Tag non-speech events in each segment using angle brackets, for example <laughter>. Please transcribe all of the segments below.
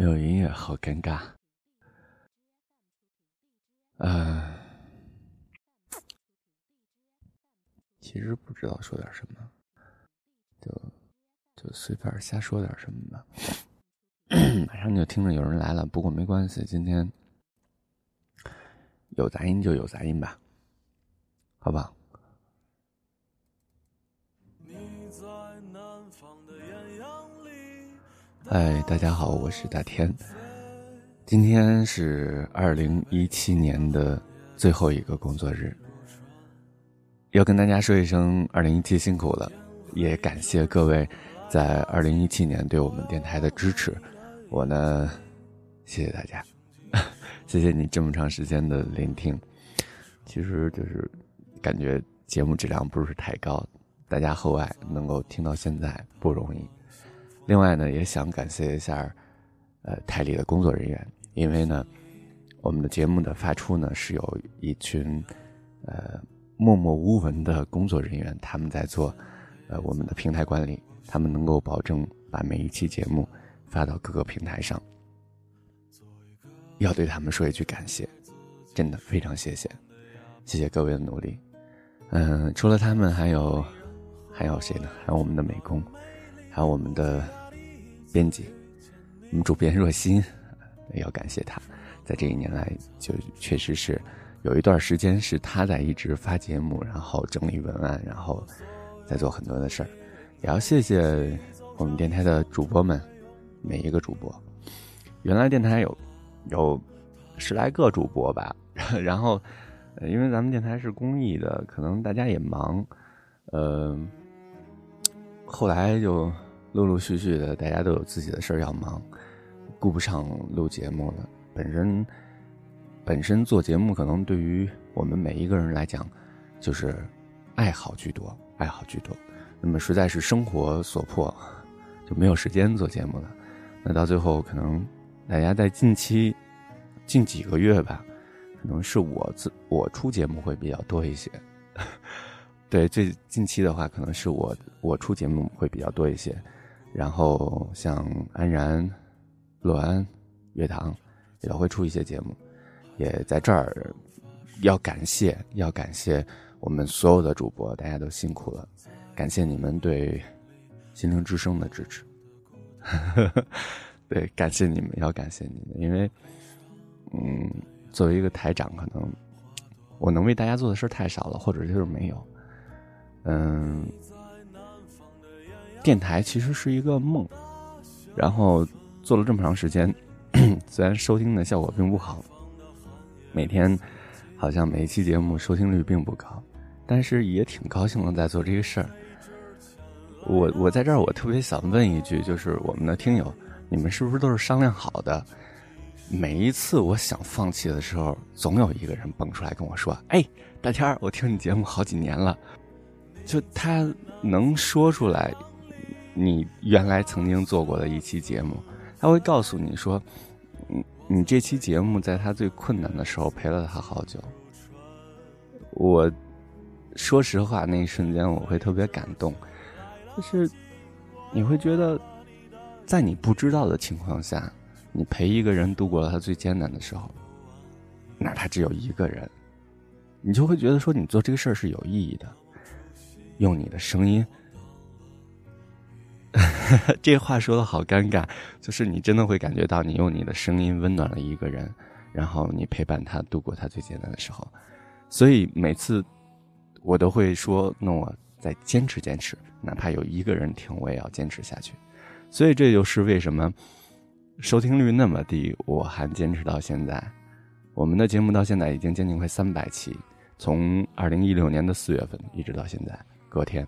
没有音乐，好尴尬。嗯，其实不知道说点什么，就就随便瞎说点什么吧。<clears throat> 马上就听着有人来了，不过没关系，今天有杂音就有杂音吧，好吧。嗨，大家好，我是大天。今天是二零一七年的最后一个工作日，要跟大家说一声二零一七辛苦了，也感谢各位在二零一七年对我们电台的支持。我呢，谢谢大家，<laughs> 谢谢你这么长时间的聆听。其实就是感觉节目质量不是太高，大家厚爱，能够听到现在不容易。另外呢，也想感谢一下，呃，台里的工作人员，因为呢，我们的节目的发出呢，是有一群，呃，默默无闻的工作人员，他们在做，呃，我们的平台管理，他们能够保证把每一期节目发到各个平台上，要对他们说一句感谢，真的非常谢谢，谢谢各位的努力，嗯，除了他们，还有，还有谁呢？还有我们的美工，还有我们的。编辑，我们主编若心，要感谢他，在这一年来，就确实是有一段时间是他在一直发节目，然后整理文案，然后在做很多的事儿。也要谢谢我们电台的主播们，每一个主播。原来电台有有十来个主播吧，<laughs> 然后因为咱们电台是公益的，可能大家也忙，呃，后来就。陆陆续续的，大家都有自己的事儿要忙，顾不上录节目了。本身，本身做节目可能对于我们每一个人来讲，就是爱好居多，爱好居多。那么实在是生活所迫，就没有时间做节目了。那到最后，可能大家在近期近几个月吧，可能是我自我出节目会比较多一些。<laughs> 对，最近期的话，可能是我我出节目会比较多一些。然后像安然、洛安、乐堂，也会出一些节目，也在这儿要感谢，要感谢我们所有的主播，大家都辛苦了，感谢你们对心灵之声的支持。<laughs> 对，感谢你们，要感谢你们，因为，嗯，作为一个台长，可能我能为大家做的事儿太少了，或者就是没有，嗯。电台其实是一个梦，然后做了这么长时间，<clears throat> 虽然收听的效果并不好，每天好像每一期节目收听率并不高，但是也挺高兴的在做这个事儿。我我在这儿，我特别想问一句，就是我们的听友，你们是不是都是商量好的？每一次我想放弃的时候，总有一个人蹦出来跟我说：“哎，大天儿，我听你节目好几年了。”就他能说出来。你原来曾经做过的一期节目，他会告诉你说：“你你这期节目在他最困难的时候陪了他好久。”我说实话，那一瞬间我会特别感动，就是你会觉得，在你不知道的情况下，你陪一个人度过了他最艰难的时候，哪怕只有一个人，你就会觉得说你做这个事儿是有意义的，用你的声音。<laughs> 这话说的好尴尬，就是你真的会感觉到你用你的声音温暖了一个人，然后你陪伴他度过他最艰难的时候，所以每次我都会说，那我再坚持坚持，哪怕有一个人听，我也要坚持下去。所以这就是为什么收听率那么低，我还坚持到现在。我们的节目到现在已经将近快三百期，从二零一六年的四月份一直到现在，隔天。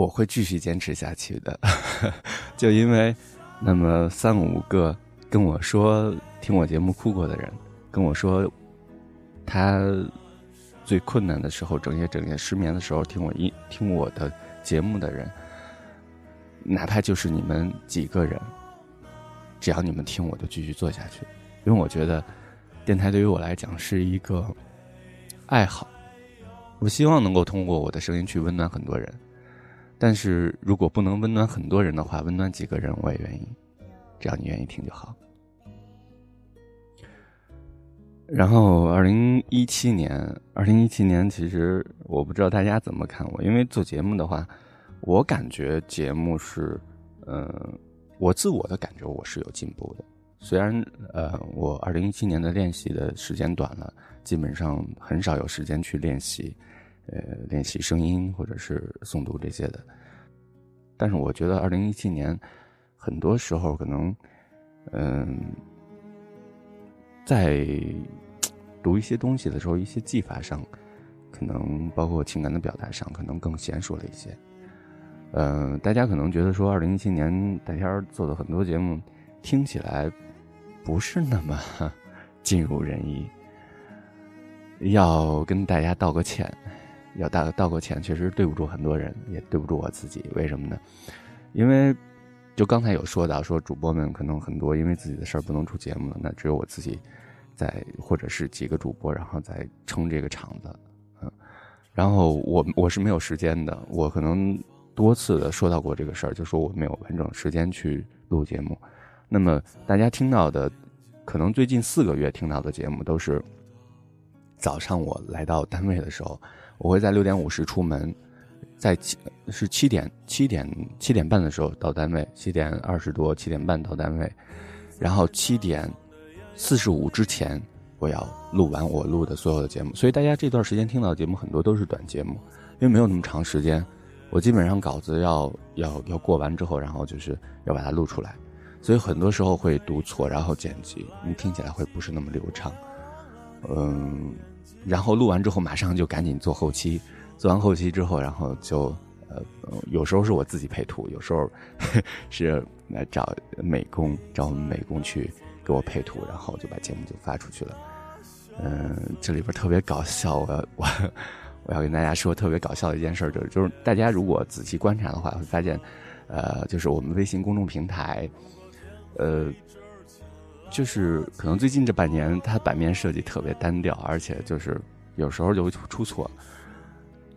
我会继续坚持下去的，<laughs> 就因为那么三五个跟我说听我节目哭过的人，跟我说他最困难的时候，整夜整夜失眠的时候听我一听我的节目的人，哪怕就是你们几个人，只要你们听，我就继续做下去，因为我觉得电台对于我来讲是一个爱好，我希望能够通过我的声音去温暖很多人。但是如果不能温暖很多人的话，温暖几个人我也愿意，只要你愿意听就好。然后，二零一七年，二零一七年，其实我不知道大家怎么看我，因为做节目的话，我感觉节目是，嗯，我自我的感觉我是有进步的。虽然，呃，我二零一七年的练习的时间短了，基本上很少有时间去练习，呃，练习声音或者是诵读这些的。但是，我觉得二零一七年很多时候可能，嗯。在读一些东西的时候，一些技法上，可能包括情感的表达上，可能更娴熟了一些。嗯，大家可能觉得说，二零一七年大天做的很多节目，听起来不是那么 <laughs> 尽如人意。要跟大家道个歉，要道道个歉，确实对不住很多人，也对不住我自己。为什么呢？因为。就刚才有说到，说主播们可能很多因为自己的事儿不能出节目了，那只有我自己在，或者是几个主播，然后在撑这个场子，嗯，然后我我是没有时间的，我可能多次的说到过这个事儿，就说我没有完整时间去录节目。那么大家听到的，可能最近四个月听到的节目都是早上我来到单位的时候，我会在六点五十出门。在七是七点七点七点半的时候到单位，七点二十多七点半到单位，然后七点四十五之前我要录完我录的所有的节目，所以大家这段时间听到的节目很多都是短节目，因为没有那么长时间，我基本上稿子要要要过完之后，然后就是要把它录出来，所以很多时候会读错，然后剪辑，你听起来会不是那么流畅，嗯，然后录完之后马上就赶紧做后期。做完后期之后，然后就，呃，有时候是我自己配图，有时候 <laughs> 是来找美工，找我们美工去给我配图，然后就把节目就发出去了。嗯，这里边特别搞笑，我 <laughs> 我我要跟大家说特别搞笑的一件事，就是就是大家如果仔细观察的话，会发现，呃，就是我们微信公众平台，呃，就是可能最近这半年它版面设计特别单调，而且就是有时候就会出错。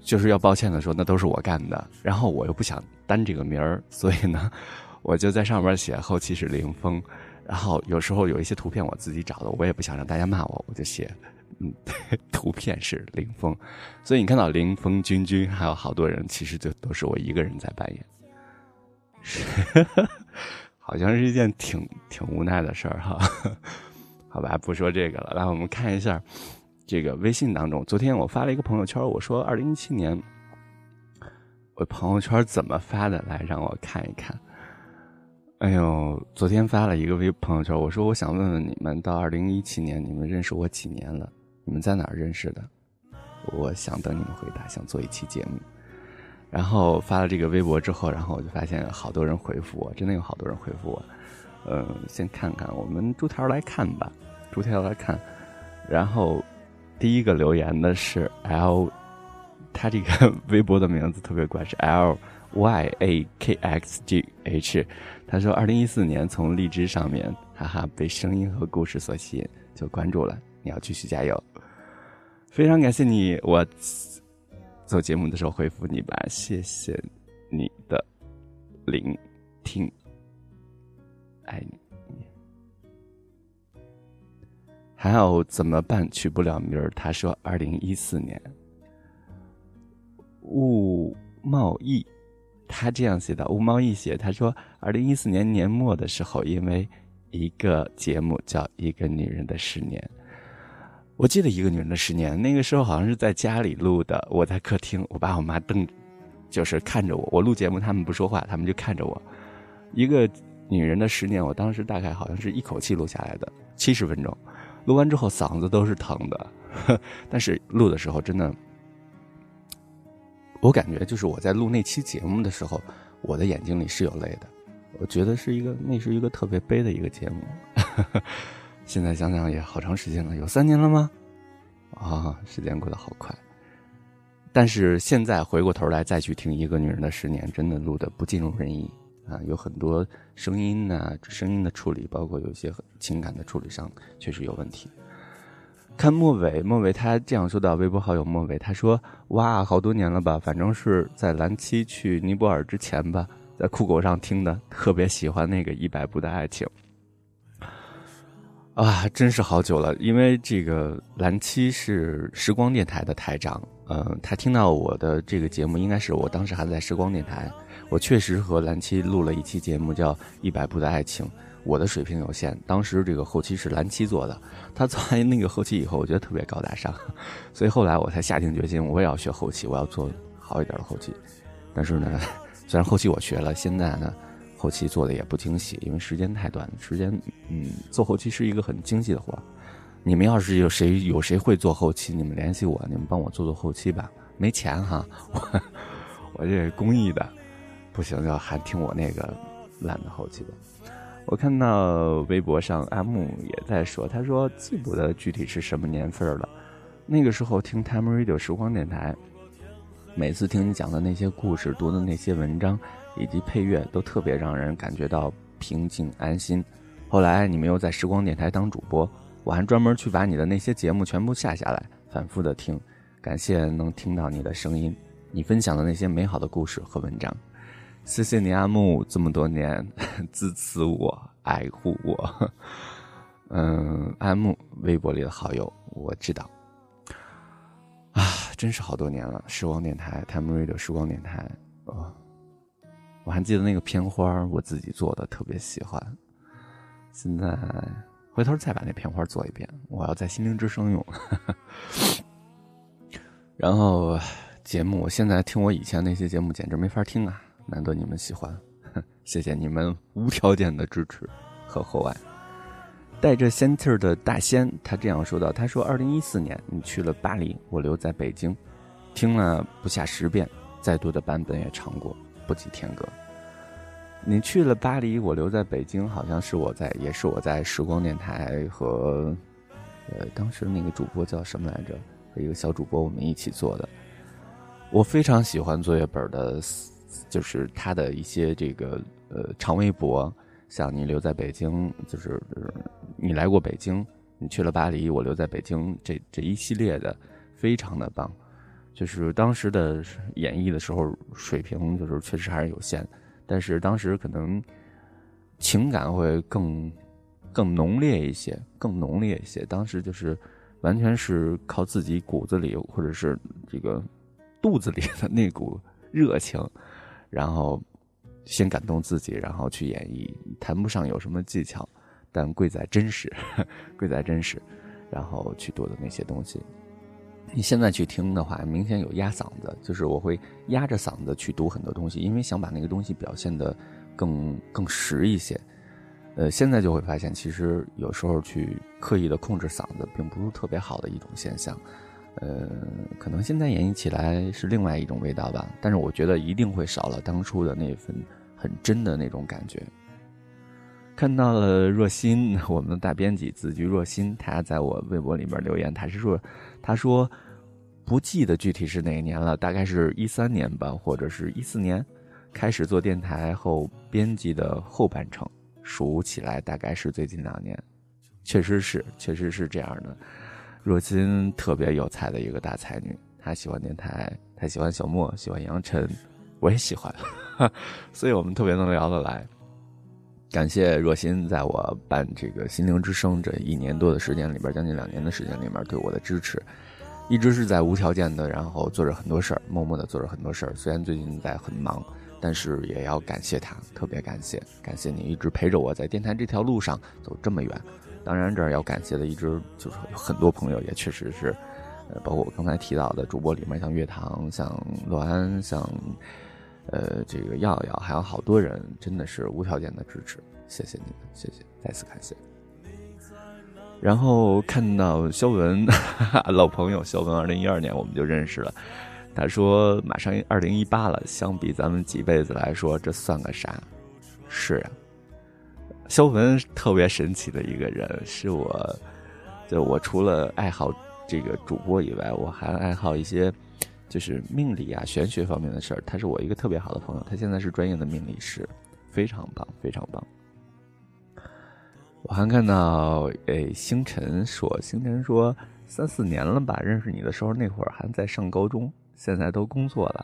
就是要抱歉的说，那都是我干的。然后我又不想担这个名儿，所以呢，<laughs> 我就在上面写后期是林峰。然后有时候有一些图片我自己找的，我也不想让大家骂我，我就写，嗯，<laughs> 图片是林峰。所以你看到林峰君君还有好多人，其实就都是我一个人在扮演。好像是一件挺挺无奈的事儿哈。<laughs> 好吧，不说这个了，来我们看一下。这个微信当中，昨天我发了一个朋友圈，我说二零一七年，我朋友圈怎么发的？来让我看一看。哎呦，昨天发了一个微朋友圈，我说我想问问你们，到二零一七年你们认识我几年了？你们在哪儿认识的？我想等你们回答，想做一期节目。然后发了这个微博之后，然后我就发现好多人回复我，真的有好多人回复我。嗯，先看看，我们逐条来看吧，逐条来看，然后。第一个留言的是 L，他这个微博的名字特别怪，是 L Y A K X G H。他说，二零一四年从荔枝上面，哈哈，被声音和故事所吸引，就关注了。你要继续加油，非常感谢你，我做节目的时候回复你吧，谢谢你的聆听，爱你。还有怎么办？取不了名儿。他说：“二零一四年，吴茂义，他这样写的。吴茂义写，他说，二零一四年年末的时候，因为一个节目叫《一个女人的十年》，我记得《一个女人的十年》，那个时候好像是在家里录的。我在客厅，我爸我妈瞪，就是看着我。我录节目，他们不说话，他们就看着我。一个女人的十年，我当时大概好像是一口气录下来的，七十分钟。”录完之后嗓子都是疼的，<laughs> 但是录的时候真的，我感觉就是我在录那期节目的时候，我的眼睛里是有泪的。我觉得是一个，那是一个特别悲的一个节目。现在想想也好长时间了，有三年了吗？啊，时间过得好快。但是现在回过头来再去听《一个女人的十年》，真的录的不尽如人意。啊，有很多声音呢，声音的处理，包括有些情感的处理上，确实有问题。看末尾，末尾他这样说到微博好友末尾，他说：“哇，好多年了吧？反正是在蓝七去尼泊尔之前吧，在酷狗上听的，特别喜欢那个一百步的爱情。”啊，真是好久了，因为这个蓝七是时光电台的台长，嗯，他听到我的这个节目，应该是我当时还在时光电台，我确实和蓝七录了一期节目，叫《一百步的爱情》。我的水平有限，当时这个后期是蓝七做的，他做完那个后期以后，我觉得特别高大上，<laughs> 所以后来我才下定决心，我也要学后期，我要做好一点的后期。但是呢，<laughs> 虽然后期我学了，现在呢，后期做的也不精细，因为时间太短，时间嗯，做后期是一个很精细的活。你们要是有谁有谁会做后期，你们联系我，你们帮我做做后期吧。没钱哈，<laughs> 我我这是公益的，不行就还听我那个烂的后期吧。我看到微博上阿木也在说，他说记不得具体是什么年份了。那个时候听 Time Radio 时光电台，每次听你讲的那些故事、读的那些文章以及配乐，都特别让人感觉到平静安心。后来你们又在时光电台当主播，我还专门去把你的那些节目全部下下来，反复的听。感谢能听到你的声音，你分享的那些美好的故事和文章。谢谢你阿木这么多年 <laughs> 支持我、爱护我。<laughs> 嗯，阿木微博里的好友我知道。啊，真是好多年了，时光电台，Time Radio 时光电台。哦，我还记得那个片花，我自己做的，特别喜欢。现在回头再把那片花做一遍，我要在心灵之声用。<laughs> 然后节目，我现在听我以前那些节目，简直没法听啊。难得你们喜欢，<laughs> 谢谢你们无条件的支持和厚爱。带着仙气儿的大仙，他这样说道：“他说，二零一四年你去了巴黎，我留在北京，听了不下十遍，再多的版本也唱过，不及天歌。你去了巴黎，我留在北京，好像是我在，也是我在时光电台和，呃，当时那个主播叫什么来着？和一个小主播我们一起做的。我非常喜欢作业本的。”就是他的一些这个呃长微博，像你留在北京，就是你来过北京，你去了巴黎，我留在北京，这这一系列的非常的棒。就是当时的演绎的时候，水平就是确实还是有限，但是当时可能情感会更更浓烈一些，更浓烈一些。当时就是完全是靠自己骨子里或者是这个肚子里的那股热情。然后，先感动自己，然后去演绎，谈不上有什么技巧，但贵在真实，<laughs> 贵在真实，然后去做的那些东西。你现在去听的话，明显有压嗓子，就是我会压着嗓子去读很多东西，因为想把那个东西表现的更更实一些。呃，现在就会发现，其实有时候去刻意的控制嗓子，并不是特别好的一种现象。呃，可能现在演绎起来是另外一种味道吧，但是我觉得一定会少了当初的那份很真的那种感觉。看到了若心，<laughs> 我们的大编辑子菊若心，他在我微博里面留言，他是说，他说不记得具体是哪一年了，大概是一三年吧，或者是一四年，开始做电台后编辑的后半程，数起来大概是最近两年，确实是，确实是这样的。若心特别有才的一个大才女，她喜欢电台，她喜欢小莫，喜欢杨晨，我也喜欢，<laughs> 所以我们特别能聊得来。感谢若心在我办这个心灵之声这一年多的时间里边，将近两年的时间里面对我的支持，一直是在无条件的，然后做着很多事儿，默默的做着很多事儿。虽然最近在很忙，但是也要感谢他，特别感谢，感谢你一直陪着我在电台这条路上走这么远。当然，这儿要感谢的一直就是有很多朋友，也确实是，呃，包括我刚才提到的主播里面，像月堂、像罗安、像，呃，这个耀耀，还有好多人，真的是无条件的支持，谢谢你们，谢谢，再次感谢。然后看到肖文，哈 <laughs> 哈老朋友肖文，二零一二年我们就认识了，他说马上二零一八了，相比咱们几辈子来说，这算个啥？是啊。肖文特别神奇的一个人，是我，就我除了爱好这个主播以外，我还爱好一些，就是命理啊、玄学方面的事儿。他是我一个特别好的朋友，他现在是专业的命理师，非常棒，非常棒。我还看到，诶，星辰说，星辰说，三四年了吧？认识你的时候那会儿还在上高中，现在都工作了。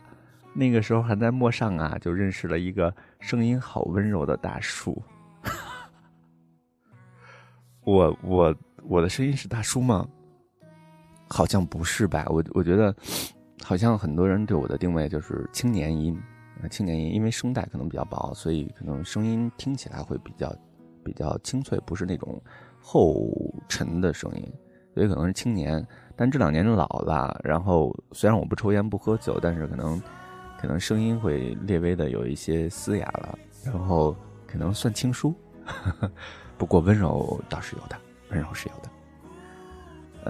那个时候还在陌上啊，就认识了一个声音好温柔的大叔。我我我的声音是大叔吗？好像不是吧？我我觉得好像很多人对我的定位就是青年音，青年音，因为声带可能比较薄，所以可能声音听起来会比较比较清脆，不是那种厚沉的声音，所以可能是青年。但这两年老了，然后虽然我不抽烟不喝酒，但是可能。可能声音会略微的有一些嘶哑了，然后可能算轻疏，<laughs> 不过温柔倒是有的，温柔是有的。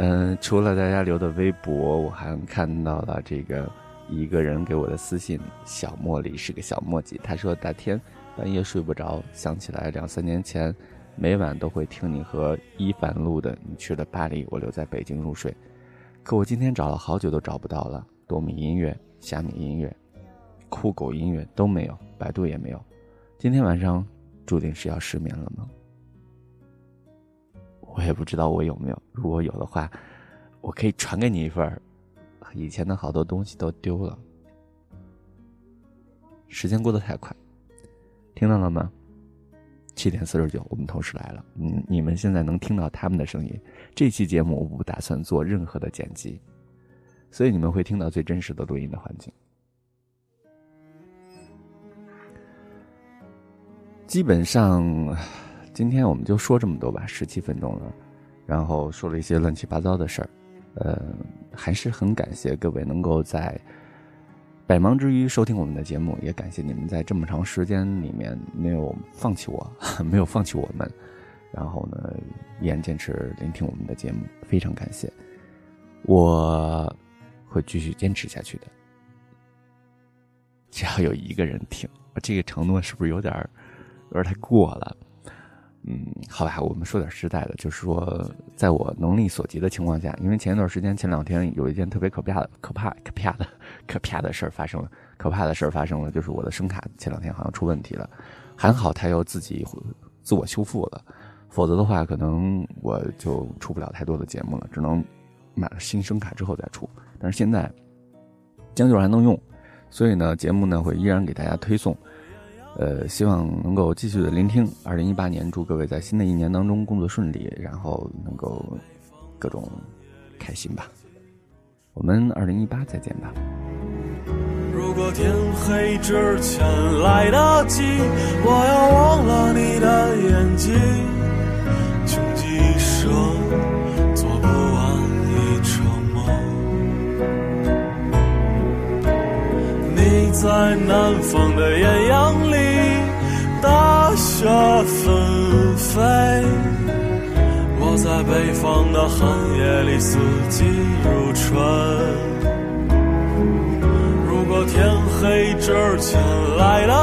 嗯，除了大家留的微博，我还看到了这个一个人给我的私信，小茉莉是个小墨迹，他说大天半夜睡不着，想起来两三年前，每晚都会听你和伊凡录的，你去了巴黎，我留在北京入睡，可我今天找了好久都找不到了，多米音乐、虾米音乐。酷狗音乐都没有，百度也没有。今天晚上注定是要失眠了吗？我也不知道我有没有。如果有的话，我可以传给你一份。以前的好多东西都丢了。时间过得太快，听到了吗？七点四十九，我们同事来了。嗯，你们现在能听到他们的声音。这期节目我不打算做任何的剪辑，所以你们会听到最真实的录音的环境。基本上，今天我们就说这么多吧，十七分钟了，然后说了一些乱七八糟的事儿，呃，还是很感谢各位能够在百忙之余收听我们的节目，也感谢你们在这么长时间里面没有放弃我，<laughs> 没有放弃我们，然后呢，依然坚持聆听我们的节目，非常感谢，我会继续坚持下去的，只要有一个人听，这个承诺是不是有点儿？有点太过了，嗯，好吧，我们说点实在的，就是说，在我能力所及的情况下，因为前一段时间、前两天有一件特别可怕的、可怕、可怕的、可怕的事儿发生了，可怕的事儿发生了，就是我的声卡前两天好像出问题了，还好它又自己自我修复了，否则的话，可能我就出不了太多的节目了，只能买了新声卡之后再出。但是现在将就还能用，所以呢，节目呢会依然给大家推送。呃，希望能够继续的聆听。二零一八年，祝各位在新的一年当中工作顺利，然后能够各种开心吧。我们二零一八再见吧。如果天黑之前来得及，我要忘了你的眼睛，穷极一生做不完一场梦。你在南方的艳阳里。大雪纷飞，我在北方的寒夜里四季如春。如果天黑之前来了。